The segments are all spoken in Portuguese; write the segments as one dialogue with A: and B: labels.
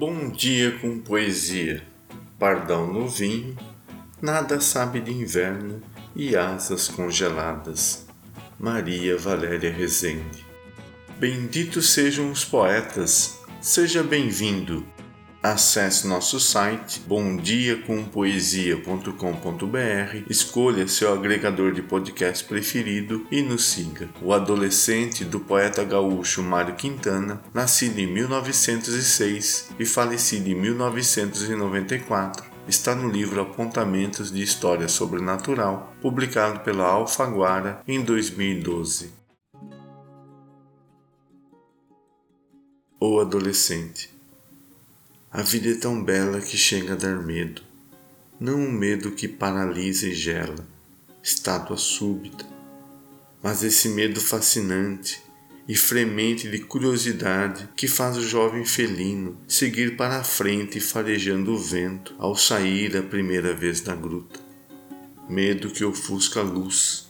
A: Bom dia com poesia, pardão no vinho, nada sabe de inverno e asas congeladas. Maria Valéria Rezende. Benditos sejam os poetas, seja bem-vindo Acesse nosso site bomdiacompoesia.com.br, escolha seu agregador de podcast preferido e nos siga. O adolescente do poeta gaúcho Mário Quintana, nascido em 1906 e falecido em 1994, está no livro Apontamentos de História Sobrenatural, publicado pela Alfaguara em 2012. O adolescente a vida é tão bela que chega a dar medo, não um medo que paralisa e gela, estátua súbita, mas esse medo fascinante e fremente de curiosidade que faz o jovem felino seguir para a frente farejando o vento ao sair a primeira vez da gruta. Medo que ofusca a luz.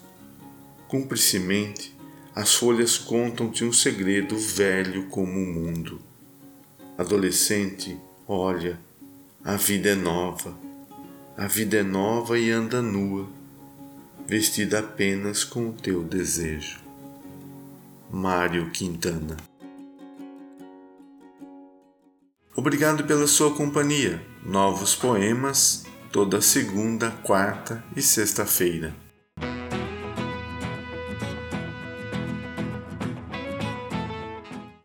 A: Cumplicemente, as folhas contam-te um segredo velho como o mundo. Adolescente, Olha, a vida é nova, a vida é nova e anda nua, vestida apenas com o teu desejo. Mário Quintana Obrigado pela sua companhia. Novos poemas toda segunda, quarta e sexta-feira.